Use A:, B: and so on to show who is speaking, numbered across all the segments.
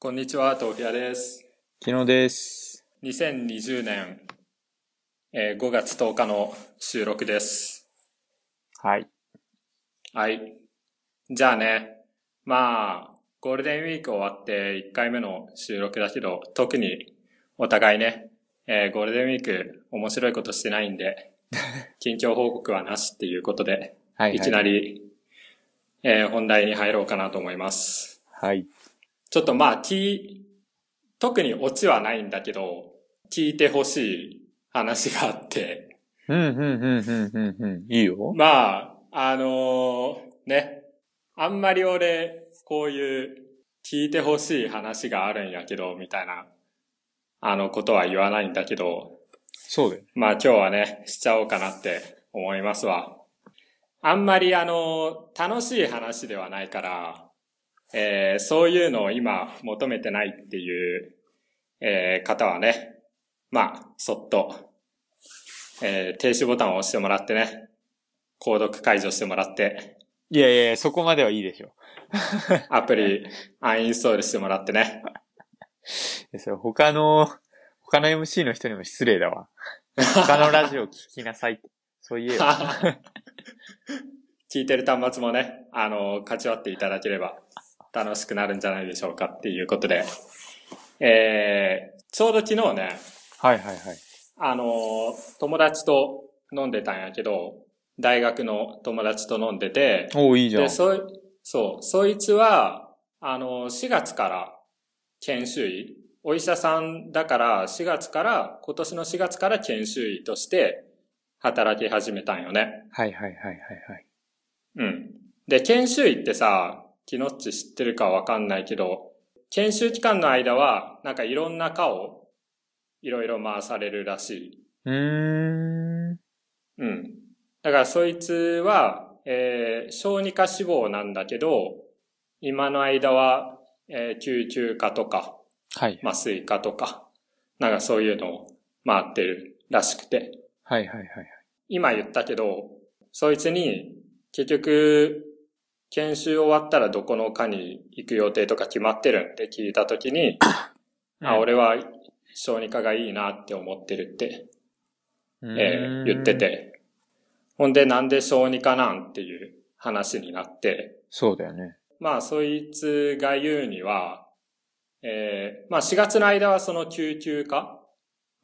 A: こんにちは、豆腐屋です。
B: 昨日です。
A: 2020年、えー5月10日の収録です。
B: はい。
A: はい。じゃあね、まあ、ゴールデンウィーク終わって1回目の収録だけど、特にお互いね、えーゴールデンウィーク面白いことしてないんで、近況報告はなしっていうことで、
B: はい、はい。
A: いきな。り、えー本題に入ろうかなと思います。
B: はい。
A: ちょっとまあ、聞い、特にオチはないんだけど、聞いてほしい話があって、
B: うん、うん、うん、うん、うん、うん。いいよ。
A: まあ、あのーね、あんまり俺、こういう聞いてほしい話があるんやけど、みたいな、あのことは言わないんだけど、
B: そうだよ。
A: まあ今日はね、しちゃおうかなって思いますわ。あんまりあの、楽しい話ではないから、えーそういうのを今求めてないっていう、えー方はね、まあ、そっと、えー停止ボタンを押してもらってね、購読解除してもらって、
B: いやいやそこまではいいでしょ。
A: アプリアンインストールしてもらってね。
B: それ他の、他の MC の人にも失礼だわ。他のラジオ聞きなさいって。そう言えよ。
A: 聞いてる端末もね、あの、勝ち割っていただければ楽しくなるんじゃないでしょうかっていうことで、えー、ちょうど昨日ね、
B: はいはいはい。
A: あの、友達と飲んでたんやけど、大学の友達と飲んでて、
B: おーいいじゃん
A: で、。そい、そう、そいつは、あの、4月から研修医、お医者さんだから4月から、今年の4月から研修医として働き始めたんよね。
B: はいはいはいはいはい。
A: うん。で、研修医ってさ、キノッチ知ってるかわかんないけど、研修期間の間は、なんかいろんな科を、いろいろ回されるらしい。
B: うーん。
A: うん。だからそいつは、えー小児科志望なんだけど、今の間は、えー救急科とか、
B: はい。
A: 麻酔科とか、なんかそういうのを回ってるらしくて。
B: はいはいはいはい。
A: 今言ったけど、そいつに、結局、研修終わったらどこの科に行く予定とか決まってるんって聞いたときに、あ、
B: うん
A: 俺は小児科がいいなって思ってるって、えー言って。て。ほんでなんで小児科なんっていう話になって、
B: そうだよね。
A: まあそいつが言うには、えーまあ4月の間はその救急科？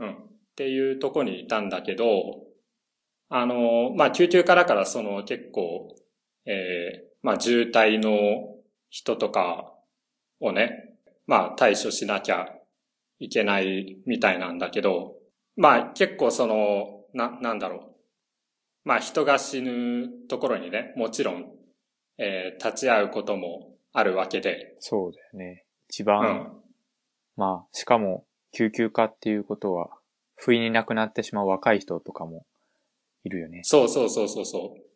A: うん。っていうとこにいたんだけど、あの、まあ救急科だからその結構、えーまあ渋滞の人とかをね、まあ対処しなきゃいけないみたいなんだけど、まあ結構その、な、なんだろう。まあ人が死ぬところにね、もちろんえー立ち会うこともあるわけで、
B: そうだよね。一
A: う
B: 番、
A: ん。
B: まあ、しかも、救急科っていうことは、不意に亡くなってしまう若い人とかもいるよね。
A: そうそうそうそうそう。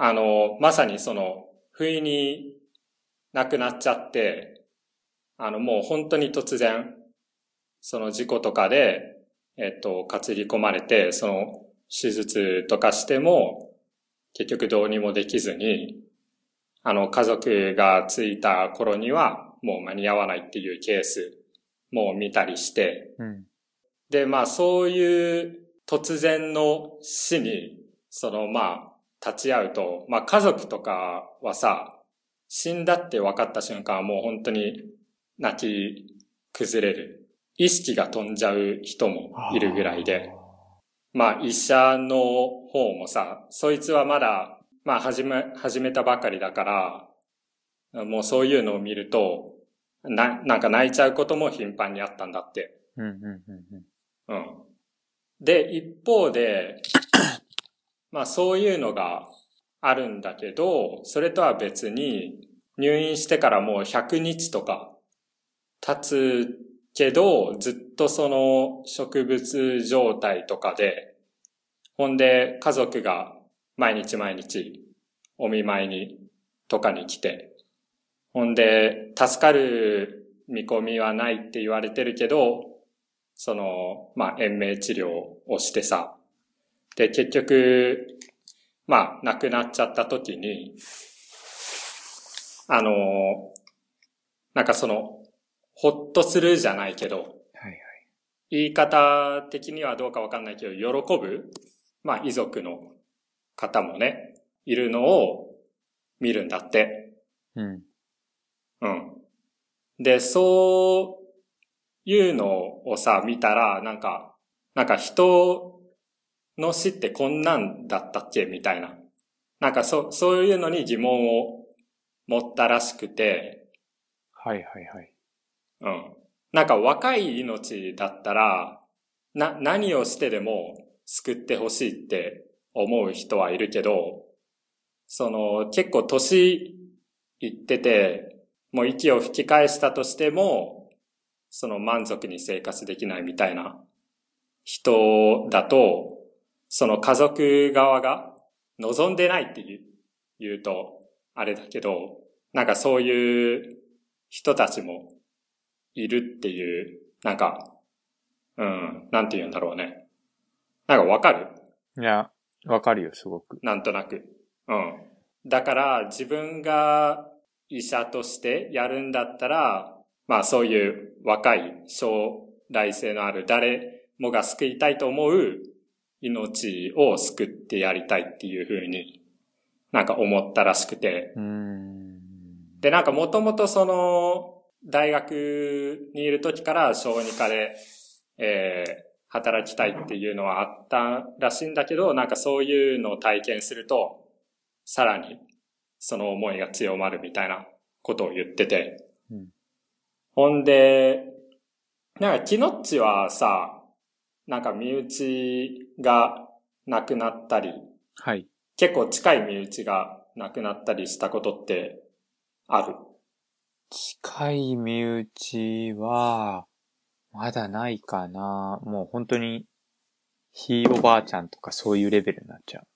A: あの、まさにその、不意に亡くなっちゃって、あの、もう本当に突然、その事故とかで、えっと、担ぎ込まれて、その、手術とかしても、結局どうにもできずに、あの、家族が着いた頃には、もう間に合わないっていうケースも見たりして、
B: うん。
A: で、まあそういう突然の死に、そのまあ立ち会うと、まあ家族とかはさ、死んだって分かった瞬間はもう本当に泣き崩れる。意識が飛んじゃう人もいるぐらいで。まあ医者の方もさ、そいつはまだ、まあ始め、始めたばかりだから、もうそういうのを見ると、な、なんか泣いちゃうことも頻繁にあったんだって。
B: うん、うん、うん、うん。
A: うん。で、一方で、まあそういうのがあるんだけど、それとは別に入院してからもう100日とか経つけど、ずっとその植物状態とかで、ほんで家族が毎日毎日お見舞いにとかに来て、ほんで助かる見込みはないって言われてるけど、その、まあ、延命治療をしてさ、で、結局、まあ、亡くなっちゃった時に、あの、なんかその、ほっとするじゃないけど、
B: はいはい。
A: 言い方的にはどうかわかんないけど、喜ぶ、まあ遺族の方もね、いるのを見るんだって。
B: うん。
A: うん。で、そういうのをさ、見たら、なんか、なんか人の死ってこんなんだったっけ？みたいな。なんかそ、そういうのに疑問を持ったらしくて、
B: はいはいはい。
A: うん。なんか若い命だったら、な、何をしてでも救ってほしいって思う人はいるけど、その結構年いってて、もう息を吹き返したとしても、その満足に生活できないみたいな人だと、その家族側が望んでないって言う言うと、あれだけど、なんかそういう人たちもいるっていう、なんか、うん、なんて言うんだろうね。なんかわかる？
B: いや、わかるよ、すごく。
A: なんとなく。うん。だから自分が医者としてやるんだったら、まあそういう若い将来性のある誰もが救いたいと思う命を救ってやりたいっていうふうになんか思ったらしくて。で、なんかもともとその大学にいる時から小児科で、えー働きたいっていうのはあったらしいんだけど、なんかそういうのを体験すると、さらにその思いが強まるみたいなことを言ってて。
B: うん
A: ほんで、なんかキノッチはさ、なんか身内が亡くなったり、
B: はい。
A: 結構近い身内が亡くなったりしたことってある？
B: 近い身内は、まだないかな。もう本当に、ひいおばあちゃんとかそういうレベルになっちゃう。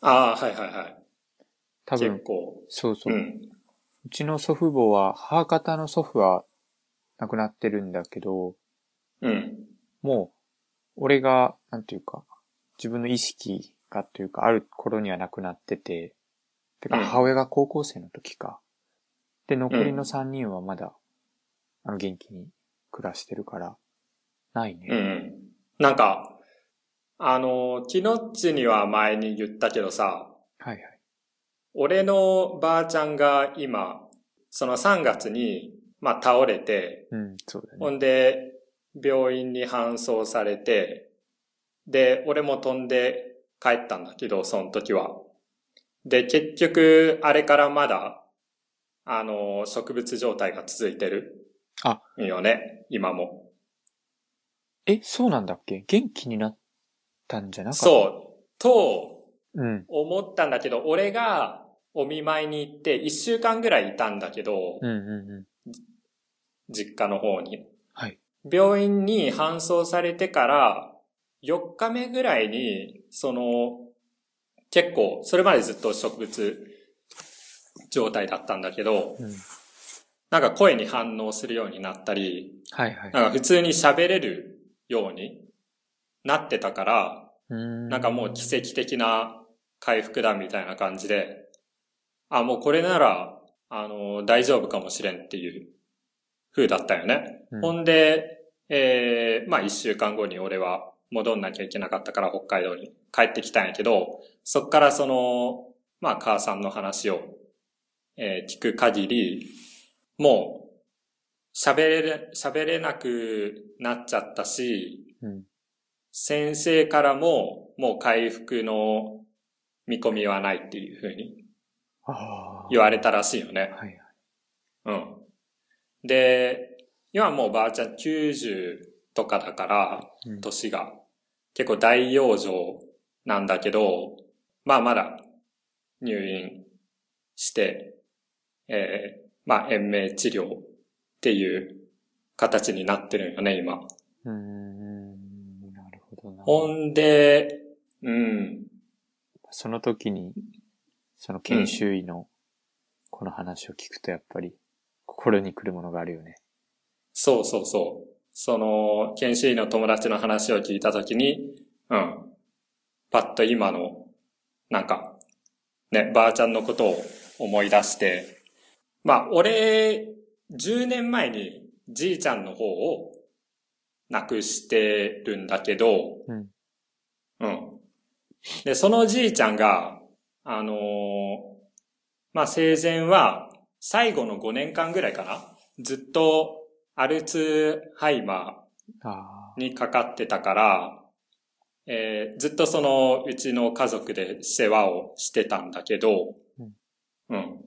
A: ああ、はいはいはい。
B: 多分、
A: 結構。
B: そうそうう。う
A: ん。
B: ちの祖父母は、母方の祖父は亡くなってるんだけど、
A: うん。
B: もう、俺が、なんていうか、自分の意識がというか、ある頃には亡くなってて、てか
A: うん
B: 母親が高校生の時か。で、残りの3人はまだ、あの、元気に暮らしてるから、ないね。
A: うんうん。なんか、あの、キノッチには前に言ったけどさ、
B: はいはい。
A: 俺のばあちゃんが今、その3月に、まあ倒れて、
B: うん、そうだ
A: ほ
B: ね。
A: んで、病院に搬送されて、で、俺も飛んで帰ったんだけど、その時は。で、結局、あれからまだ、あの、植物状態が続いてる。
B: あ。
A: よね、今も。
B: え、そうなんだっけ？元気になったんじゃなかった？
A: そう。と、
B: う。うん。
A: 思ったんだけど、俺がお見舞いに行って、一週間ぐらいいたんだけど、
B: うんうんうん。
A: 実家の方に。
B: はい。
A: 病院に搬送されてから、4日目ぐらいに、その、結構、それまでずっと植物状態だったんだけど、
B: うん。
A: なんか声に反応するようになったり、
B: はいはい。
A: なんか普通に喋れるようになってたから、
B: ん
A: なんかもう奇跡的な回復だみたいな感じで、あ、もうこれなら、あの、大丈夫かもしれんっていう風だったよね。
B: うん
A: ほんで、えー、まあ一週間後に俺は戻んなきゃいけなかったから北海道に帰ってきたんやけど、そっからその、まあ母さんの話を、えー聞く限り、もう、喋れ、喋れなくなっちゃったし、
B: うん。
A: 先生からも、もう回復の見込みはないっていうふうに。言われたらしいよね。
B: はいはい。
A: うん。で、今もうばあちゃん90とかだから、
B: うん
A: 年が。結構大養生なんだけど、まあまだ入院して、えー、まあ延命治療っていう形になってるんよね、今。
B: うーん。なるほどな。
A: ほんで、うん。
B: その時に、その研修医のこの話を聞くとやっぱり心に来るものがあるよね。
A: そうそうそう。その、研修医の友達の話を聞いたときに、うん。パッと今の、なんか、ね、ばあちゃんのことを思い出して、まあ、俺、10年前にじいちゃんの方を亡くしてるんだけど、
B: うん。
A: うん。で、そのじいちゃんが、あのーまあ、生前は最後の5年間ぐらいかなずっとアルツハイマ
B: あ
A: ーにかかってたから、えーずっとそのうちの家族で世話をしてたんだけど、
B: うん。
A: うん。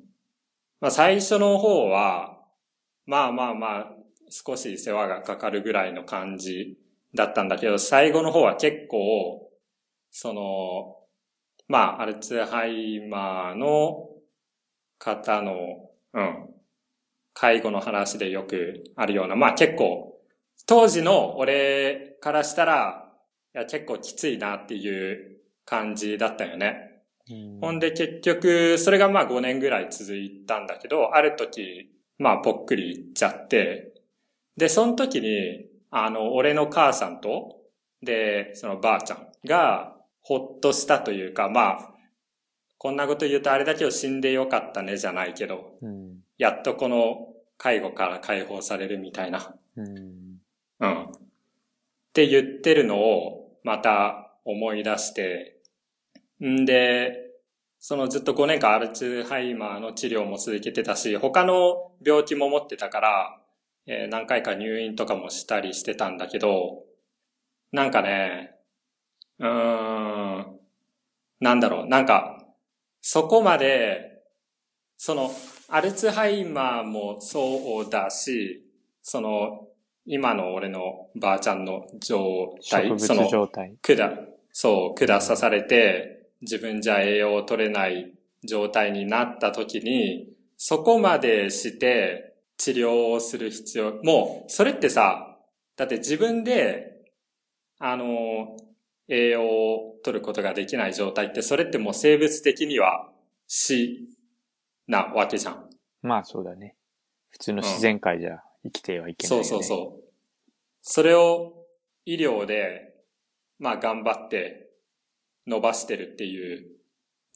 A: まあ、最初の方は、まあまあまあ、少し世話がかかるぐらいの感じだったんだけど、最後の方は結構、その、まあ、アルツハイマーの方の、うん、介護の話でよくあるような、まあ結構、当時の俺からしたら、いや結構きついなっていう感じだったよね。ほんで結局、それがまあ5年ぐらい続いたんだけど、ある時、まあぽっくりいっちゃって、で、その時に、あの、俺の母さんと、で、そのばあちゃんが、ほっとしたというか、まあ、こんなこと言うとあれだけど死んでよかったねじゃないけど、
B: うん。
A: やっとこの介護から解放されるみたいな、
B: うん。
A: うん。って言ってるのをまた思い出して、んで、そのずっと5年間アルツハイマーの治療も続けてたし、他の病気も持ってたから、えー何回か入院とかもしたりしてたんだけど、なんかね、うーん、なんだろう、なんか、そこまで、その、アルツハイマーもそうだし、その、今の俺のばあちゃんの状態、
B: 植
A: その
B: 物、状態。
A: 管、そう、管刺されて、自分じゃ栄養を取れない状態になった時に、そこまでして治療をする必要、もう、それってさ、だって自分で、あの、栄養を取ることができない状態って、それってもう生物的には死なわけじゃん。
B: まあそうだね。普通の自然界じゃ生きてはいけないよね。
A: そうそうそう。それを医療で、まあ頑張って伸ばしてるっていう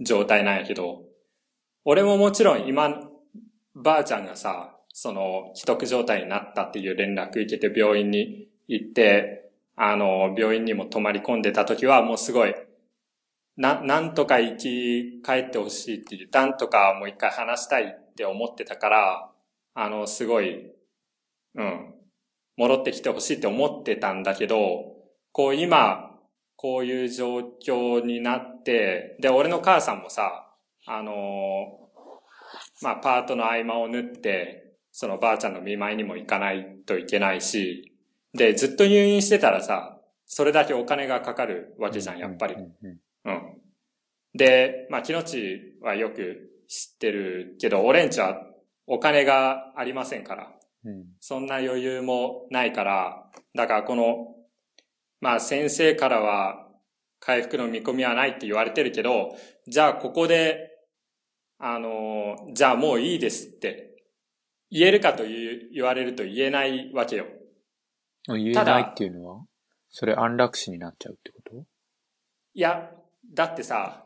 A: 状態なんやけど、俺ももちろん今、ばあちゃんがさ、その、既得状態になったっていう連絡受けて病院に行って、あの、病院にも泊まり込んでた時はもうすごい、な、なんとか生き返ってほしいっていう、なんとかもう一回話したいって思ってたから、あの、すごい、うん。戻ってきてほしいって思ってたんだけど、こう今、こういう状況になって、で、俺の母さんもさ、あのーまあ、パートの合間を縫って、そのばあちゃんの見舞いにも行かないといけないし、で、ずっと入院してたらさ、それだけお金がかかるわけじゃん、やっぱり
B: う。んうん
A: うん。で、まあ、木の地はよく知ってるけど、俺んちはお金がありませんから。
B: うん
A: そんな余裕もないから、だからこの、まあ先生からは回復の見込みはないって言われてるけど、じゃあここで、あの、じゃあもういいですって言えるかという言われると言えないわけよ。
B: うん。言えないっていうのは？それ安楽死になっちゃうってこと？
A: いや、だってさ、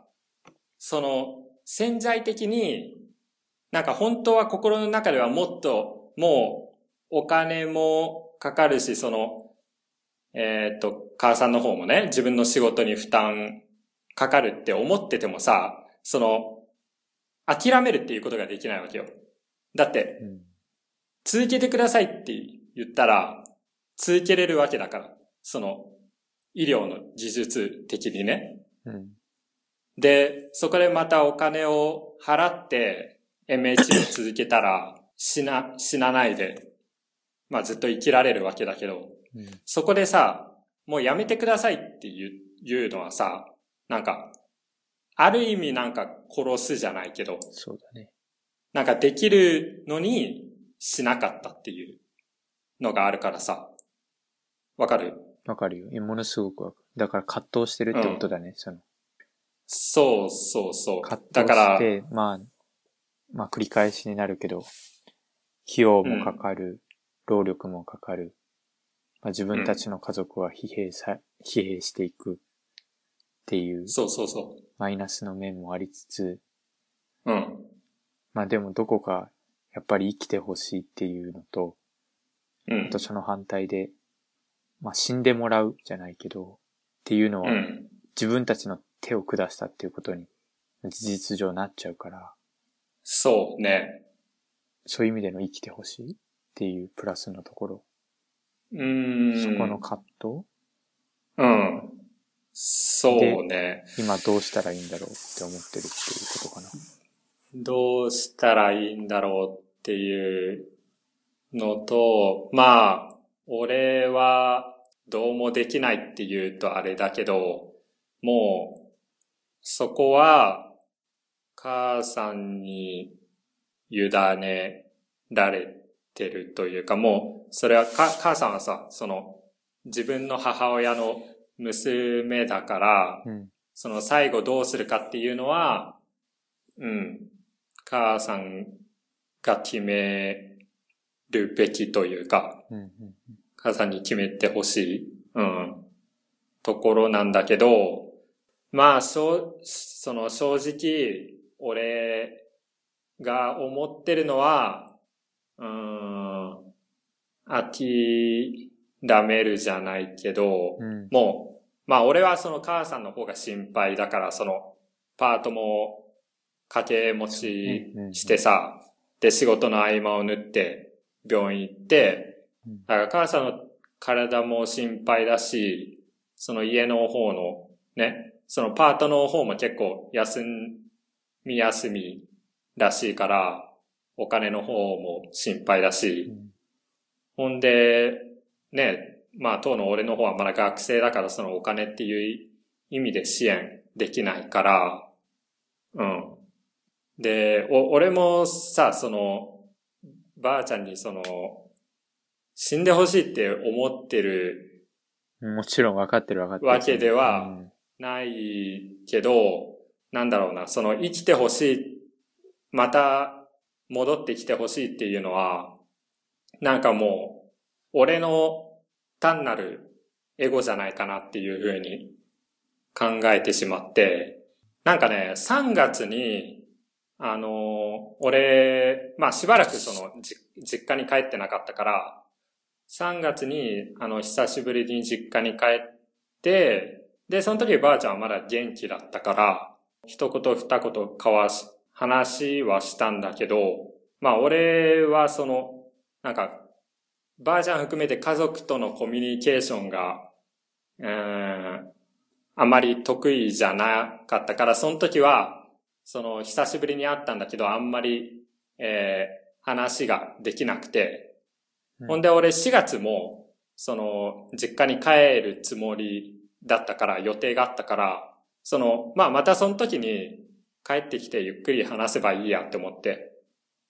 A: その潜在的に、なんか本当は心の中ではもっともうお金もかかるし、その、えーっと、母さんの方もね、自分の仕事に負担かかるって思っててもさ、その、諦めるっていうことができないわけよ。だって、
B: うん。
A: 続けてくださいって言ったら、続けれるわけだから。その、医療の技術的にね。
B: うん。
A: で、そこでまたお金を払って、MH を続けたら、死な、死なないで、まあずっと生きられるわけだけど、
B: うん。
A: そこでさ、もうやめてくださいって言う言うのはさ、なんか、ある意味なんか殺すじゃないけど、
B: そうだね。
A: なんかできるのにしなかったっていうのがあるからさ、わかる？
B: わかるよ。ものすごくわかる。だから葛藤してるってことだね。その、
A: そうそうそう。
B: 葛藤し、て、まあ、まあ繰り返しになるけど、費用もかかる、労力もかかる。まあ自分たちの家族は疲弊さ、疲弊していくっていう
A: そうそうそ
B: マイナスの面もありつつ、
A: う。うん。
B: まあでもどこかやっぱり生きてほしいっていうのと、
A: うん
B: あと。その反対で、まあ死んでもらうじゃないけど、っていうのは
A: うん。
B: 自分たちの手を下したっていうことに事実上なっちゃうから、
A: そうね。
B: そういう意味での生きてほしいっていうプラスのところ、
A: うーん。
B: そこの葛藤
A: うん。そうね。
B: 今どうしたらいいんだろうって思ってるっていうことかな。
A: どうしたらいいんだろうっていうのと、まあ、俺はどうもできないって言うとあれだけど、もう、そこは、母さんに委ねられてるというか、もう、それはか、母さんはさ、その、自分の母親の娘だから、
B: うん。
A: その最後どうするかっていうのは、うん、母さんが決めるべきというか、
B: うん。うん。
A: 母さんに決めてほしい、うん、ところなんだけど、まあ、しょう、その正直、俺が思ってるのは、うん、諦めるじゃないけど、
B: うん。
A: もう、まあ俺はその母さんの方が心配だから、そのパートも掛け持ちしてさ、で仕事の合間を縫って病院行って
B: うん、
A: だから母さんの体も心配だし、その家の方のね、そのパートの方も結構休み休みらしいから、お金の方も心配だし、
B: うん。
A: ほんで、ね、まあ当の俺の方はまだ学生だからそのお金っていう意味で支援できないから、うん。で、お、俺もさ、その、ばあちゃんにその、死んでほしいって思ってる
B: もちろん分かってる分かってる。
A: わけでは
B: うん
A: ないけど、なんだろうな、その生きてほしい、また戻ってきてほしいっていうのは、なんかもう、俺の単なるエゴじゃないかなっていうふうに考えてしまって、なんかね、3月に、あの、俺、まあしばらくその、じ実家に帰ってなかったから、3月に、あの、久しぶりに実家に帰って、で、その時ばあちゃんはまだ元気だったから、一言二言交わし、話はしたんだけど、まあ俺はその、なんか、ばあちゃん含めて家族とのコミュニケーションが、うん、あまり得意じゃなかったから、その時は、その、久しぶりに会ったんだけど、あんまり、えー、話ができなくて、
B: うん
A: ほんで俺4月も、その、実家に帰るつもりだったから、予定があったから、その、まあまたその時に帰ってきてゆっくり話せばいいやって思って。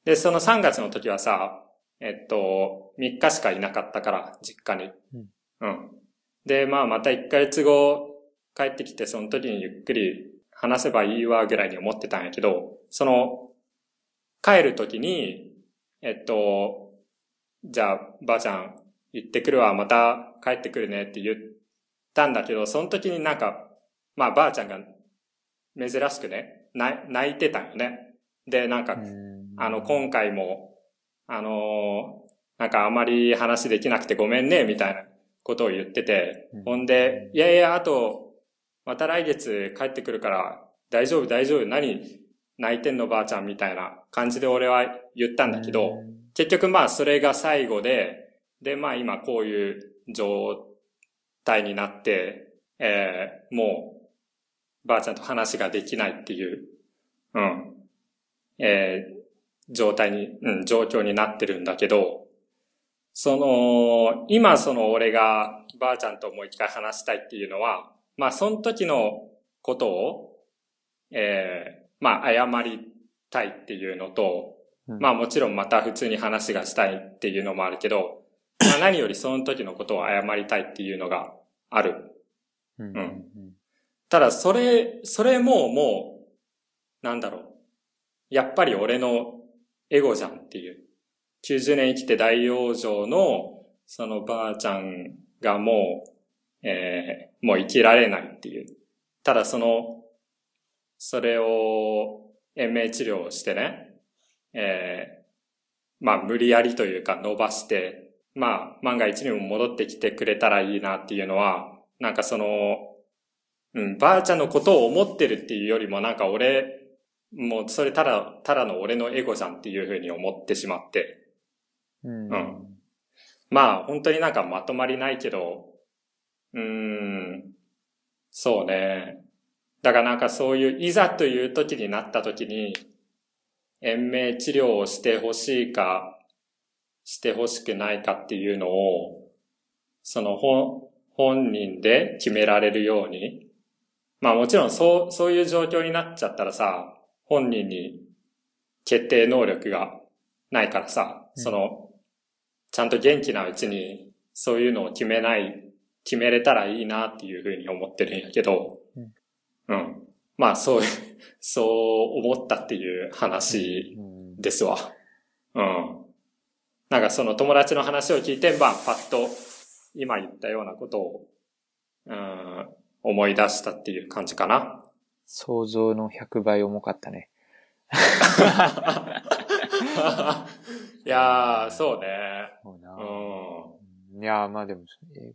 A: で、その3月の時はさ、えっと、3日しかいなかったから、実家に。
B: うん。
A: うん。で、まあまた1ヶ月後帰ってきて、その時にゆっくり話せばいいわぐらいに思ってたんやけど、その、帰る時に、えっと、じゃあ、ばあちゃん行ってくるわ、また帰ってくるねって言ったんだけど、その時になんか、まあばあちゃんが珍しくね、な泣いてたんよね。で、なんか、
B: うん。
A: あの、今回も、あのーなんかあまり話できなくてごめんね、みたいなことを言ってて、
B: うん。
A: ほんで、いやいや、あと、また来月帰ってくるから、大丈夫、大丈夫、何泣いてんのばあちゃんみたいな感じで俺は言ったんだけど、
B: うん
A: 結局まあそれが最後で、でまあ今こういう状態になって、えーもう、ばあちゃんと話ができないっていう、うん、えー状態に、うん、状況になってるんだけど、その、今その俺がばあちゃんともう一回話したいっていうのは、まあその時のことを、えーまあ謝りたいっていうのと、まあもちろんまた普通に話がしたいっていうのもあるけど、まあ何よりその時のことを謝りたいっていうのがある。
B: うん
A: うんただそれ、それももう、なんだろう。やっぱり俺のエゴじゃんっていう。90年生きて大往生の、そのばあちゃんがもう、えーもう生きられないっていう。ただその、それを延命治療をしてね、えーまあ無理やりというか伸ばして、まあ、万が一にも戻ってきてくれたらいいなっていうのは、なんかその、うん、ばあちゃんのことを思ってるっていうよりもなんか俺、もうそれただ、ただの俺のエゴじゃんっていうふうに思ってしまって。
B: うん。
A: うん。まあ、本当になんかまとまりないけど、うーん、そうね。だからなんかそういう、いざという時になった時に、延命治療をしてほしいか、してほしくないかっていうのを、その本、本人で決められるように。まあもちろんそう、そういう状況になっちゃったらさ、本人に決定能力がないからさ、うん、その、ちゃんと元気なうちにそういうのを決めない、決めれたらいいなっていうふうに思ってるんやけど、うん。うん、まあそう、そう思ったっていう話ですわ。うん。なんかその友達の話を聞いて、まあパッと今言ったようなことを、うん、思い出したっていう感じかな。
B: 想像の100倍重かったね。
A: いやー、そうね。
B: そうな。うん。いやー、まあでも、英